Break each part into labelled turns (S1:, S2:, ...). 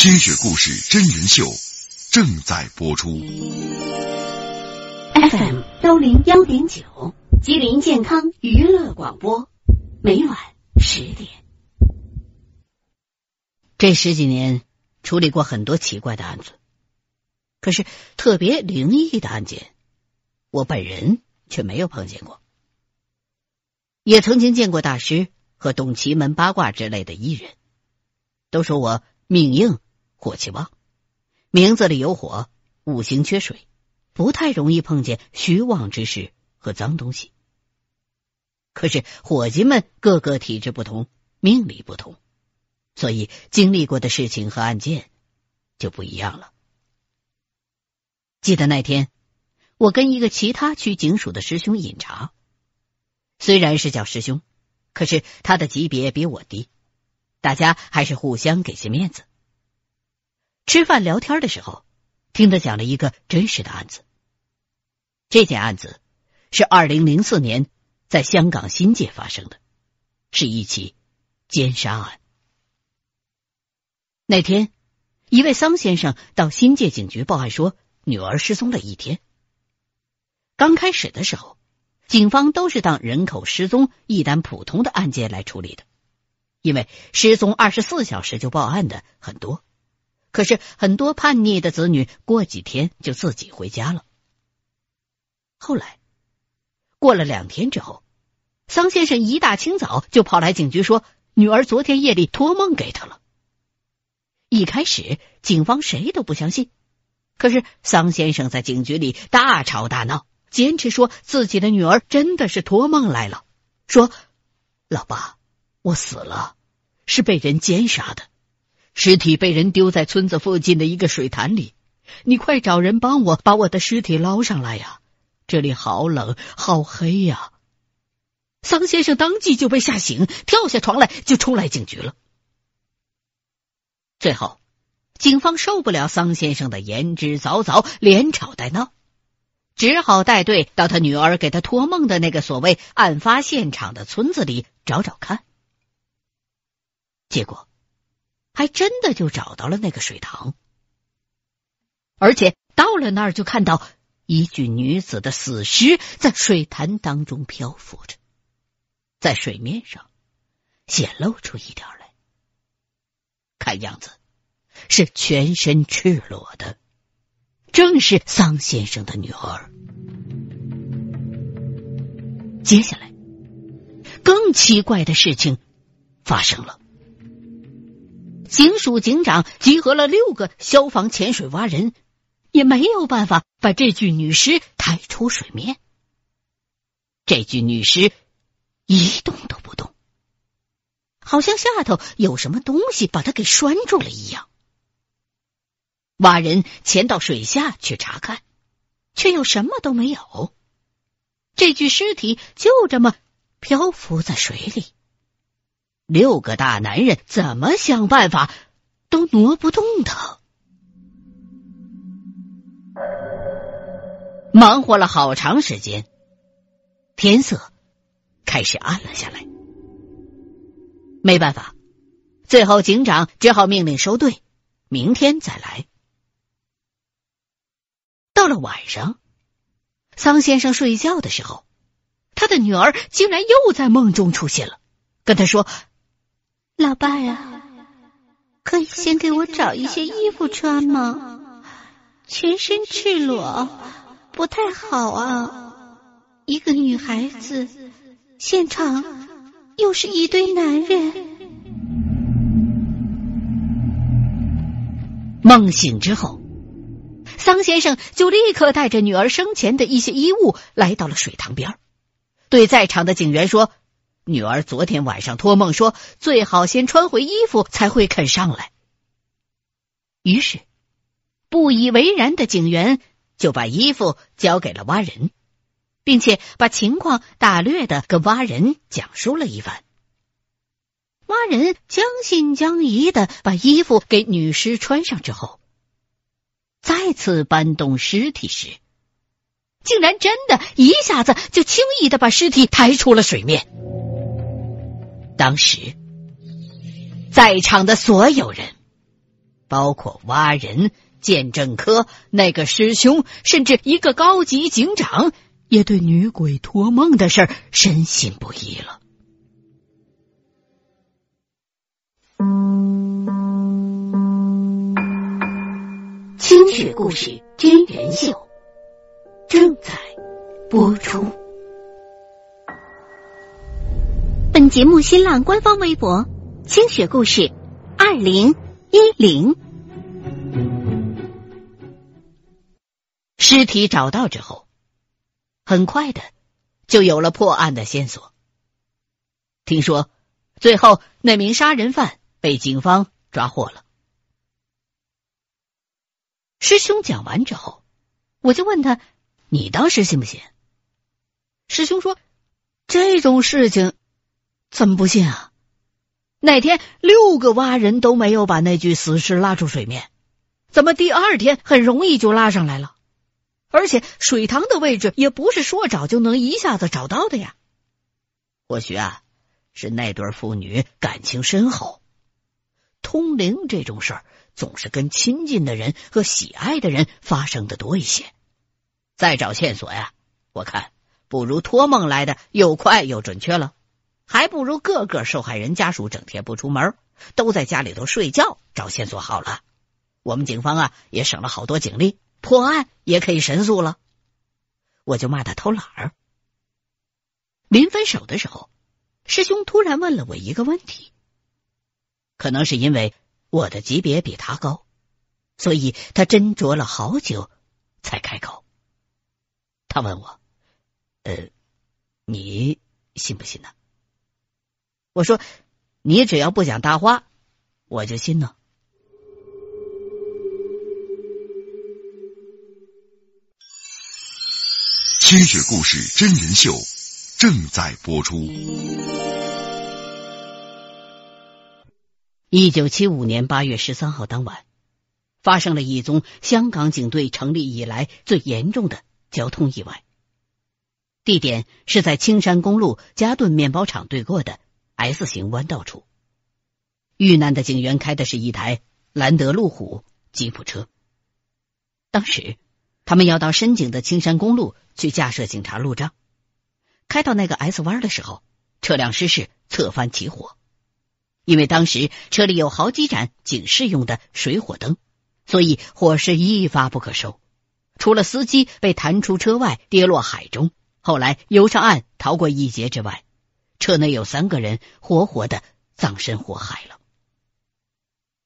S1: 清雪故事真人秀正在播出。
S2: FM 幺零幺点九，吉林健康娱乐广播，每晚十点。
S3: 这十几年处理过很多奇怪的案子，可是特别灵异的案件，我本人却没有碰见过。也曾经见过大师和懂奇门八卦之类的艺人，都说我命硬、火气旺，名字里有火，五行缺水，不太容易碰见虚妄之事和脏东西。可是伙计们个个体质不同，命理不同，所以经历过的事情和案件就不一样了。记得那天，我跟一个其他区警署的师兄饮茶。虽然是叫师兄，可是他的级别比我低，大家还是互相给些面子。吃饭聊天的时候，听他讲了一个真实的案子。这件案子是二零零四年在香港新界发生的，是一起奸杀案。那天，一位桑先生到新界警局报案说，女儿失踪了一天。刚开始的时候。警方都是当人口失踪一单普通的案件来处理的，因为失踪二十四小时就报案的很多，可是很多叛逆的子女过几天就自己回家了。后来过了两天之后，桑先生一大清早就跑来警局说，女儿昨天夜里托梦给他了。一开始警方谁都不相信，可是桑先生在警局里大吵大闹。坚持说自己的女儿真的是托梦来了，说：“老爸，我死了，是被人奸杀的，尸体被人丢在村子附近的一个水潭里，你快找人帮我把我的尸体捞上来呀！这里好冷，好黑呀！”桑先生当即就被吓醒，跳下床来就冲来警局了。最后，警方受不了桑先生的言之凿凿，连吵带闹。只好带队到他女儿给他托梦的那个所谓案发现场的村子里找找看，结果还真的就找到了那个水塘，而且到了那儿就看到一具女子的死尸在水潭当中漂浮着，在水面上显露出一点来，看样子是全身赤裸的。正是桑先生的女儿。接下来，更奇怪的事情发生了。警署警长集合了六个消防潜水蛙人，也没有办法把这具女尸抬出水面。这具女尸一动都不动，好像下头有什么东西把它给拴住了一样。蛙人潜到水下去查看，却又什么都没有。这具尸体就这么漂浮在水里。六个大男人怎么想办法都挪不动他。忙活了好长时间，天色开始暗了下来。没办法，最后警长只好命令收队，明天再来。到了晚上，桑先生睡觉的时候，他的女儿竟然又在梦中出现了，跟他说：“
S4: 老爸呀，可以先给我找一些衣服穿吗？全身赤裸不太好啊！一个女孩子，现场又是一堆男人。”
S3: 梦醒之后。桑先生就立刻带着女儿生前的一些衣物来到了水塘边，对在场的警员说：“女儿昨天晚上托梦说，最好先穿回衣服才会肯上来。”于是，不以为然的警员就把衣服交给了蛙人，并且把情况大略的跟蛙人讲述了一番。蛙人将信将疑的把衣服给女尸穿上之后。再次搬动尸体时，竟然真的一下子就轻易的把尸体抬出了水面。当时，在场的所有人包括挖人、鉴证科那个师兄，甚至一个高级警长，也对女鬼托梦的事儿深信不疑了。
S2: 清雪故事真人秀正在播出。节目新浪官方微博“清雪故事二零一零”。
S3: 尸体找到之后，很快的就有了破案的线索。听说，最后那名杀人犯被警方抓获了。师兄讲完之后，我就问他：“你当时信不信？”师兄说：“这种事情怎么不信啊？那天六个蛙人都没有把那具死尸拉出水面，怎么第二天很容易就拉上来了？而且水塘的位置也不是说找就能一下子找到的呀。或许啊，是那对父女感情深厚，通灵这种事儿。”总是跟亲近的人和喜爱的人发生的多一些。再找线索呀，我看不如托梦来的又快又准确了，还不如个个受害人家属整天不出门，都在家里头睡觉找线索好了。我们警方啊也省了好多警力，破案也可以神速了。我就骂他偷懒儿。临分手的时候，师兄突然问了我一个问题，可能是因为。我的级别比他高，所以他斟酌了好久才开口。他问我：“呃，你信不信呢？”我说：“你只要不讲大话，我就信呢。”
S1: 清雪故事真人秀正在播出。
S3: 一九七五年八月十三号当晚，发生了一宗香港警队成立以来最严重的交通意外。地点是在青山公路嘉顿面包厂对过的 S 型弯道处。遇难的警员开的是一台兰德路虎吉普车。当时，他们要到深井的青山公路去架设警察路障。开到那个 S 弯的时候，车辆失事，侧翻起火。因为当时车里有好几盏警示用的水火灯，所以火势一发不可收。除了司机被弹出车外跌落海中，后来游上岸逃过一劫之外，车内有三个人活活的葬身火海了。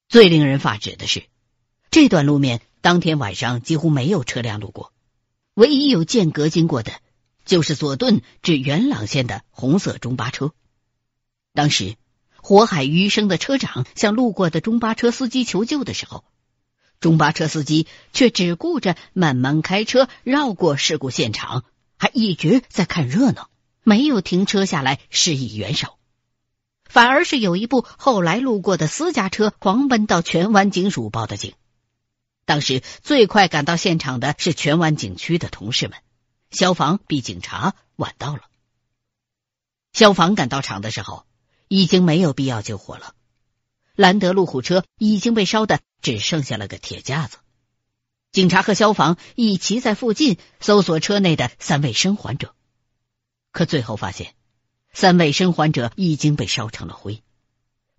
S3: 最令人发指的是，这段路面当天晚上几乎没有车辆路过，唯一有间隔经过的，就是佐敦至元朗线的红色中巴车。当时。火海余生的车长向路过的中巴车司机求救的时候，中巴车司机却只顾着慢慢开车绕过事故现场，还一直在看热闹，没有停车下来示意援手，反而是有一部后来路过的私家车狂奔到荃湾警署报的警。当时最快赶到现场的是荃湾景区的同事们，消防比警察晚到了。消防赶到场的时候。已经没有必要救火了，兰德路虎车已经被烧的只剩下了个铁架子。警察和消防一齐在附近搜索车内的三位生还者，可最后发现，三位生还者已经被烧成了灰。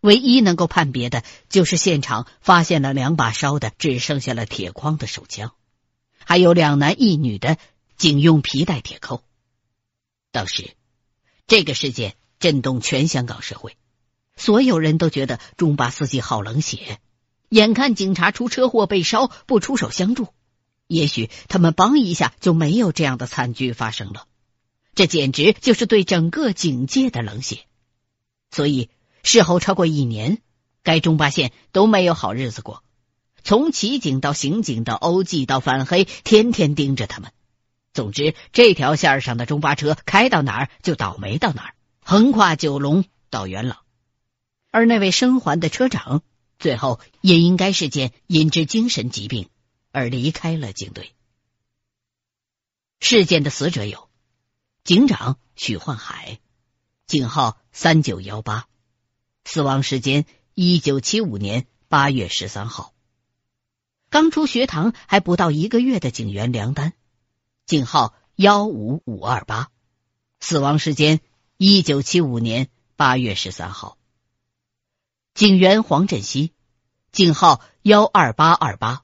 S3: 唯一能够判别的就是现场发现了两把烧的只剩下了铁框的手枪，还有两男一女的警用皮带铁扣。当时，这个事件。震动全香港社会，所有人都觉得中巴司机好冷血。眼看警察出车祸被烧，不出手相助，也许他们帮一下就没有这样的惨剧发生了。这简直就是对整个警界的冷血。所以事后超过一年，该中巴线都没有好日子过。从骑警到刑警到欧记到反黑，天天盯着他们。总之，这条线上的中巴车开到哪儿就倒霉到哪儿。横跨九龙到元朗，而那位生还的车长最后也应该是件因之精神疾病而离开了警队。事件的死者有警长许焕海，警号三九幺八，死亡时间一九七五年八月十三号，刚出学堂还不到一个月的警员梁丹，警号幺五五二八，死亡时间一九七五年八月十三号。警员黄振西，警号幺二八二八，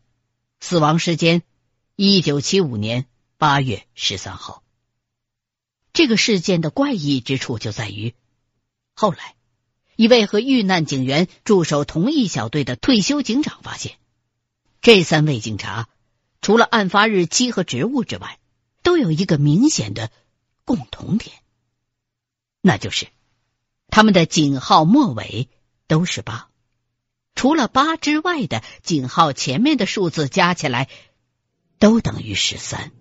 S3: 死亡时间一九七五年八月十三号。这个事件的怪异之处就在于，后来一位和遇难警员驻守同一小队的退休警长发现，这三位警察除了案发日期和职务之外，都有一个明显的共同点，那就是他们的警号末尾。都是八，除了八之外的警号前面的数字加起来都等于十三，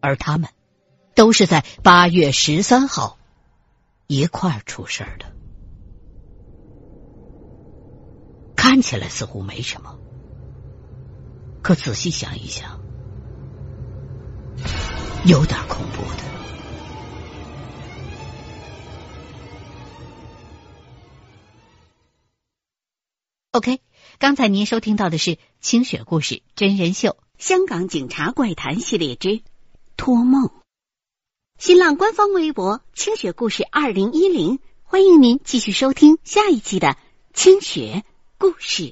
S3: 而他们都是在八月十三号一块儿出事儿的。看起来似乎没什么，可仔细想一想，有点恐怖的。OK，刚才您收听到的是《清雪故事真人秀》
S2: 香港警察怪谈系列之《托梦》。新浪官方微博“清雪故事二零一零”，欢迎您继续收听下一期的《清雪故事》。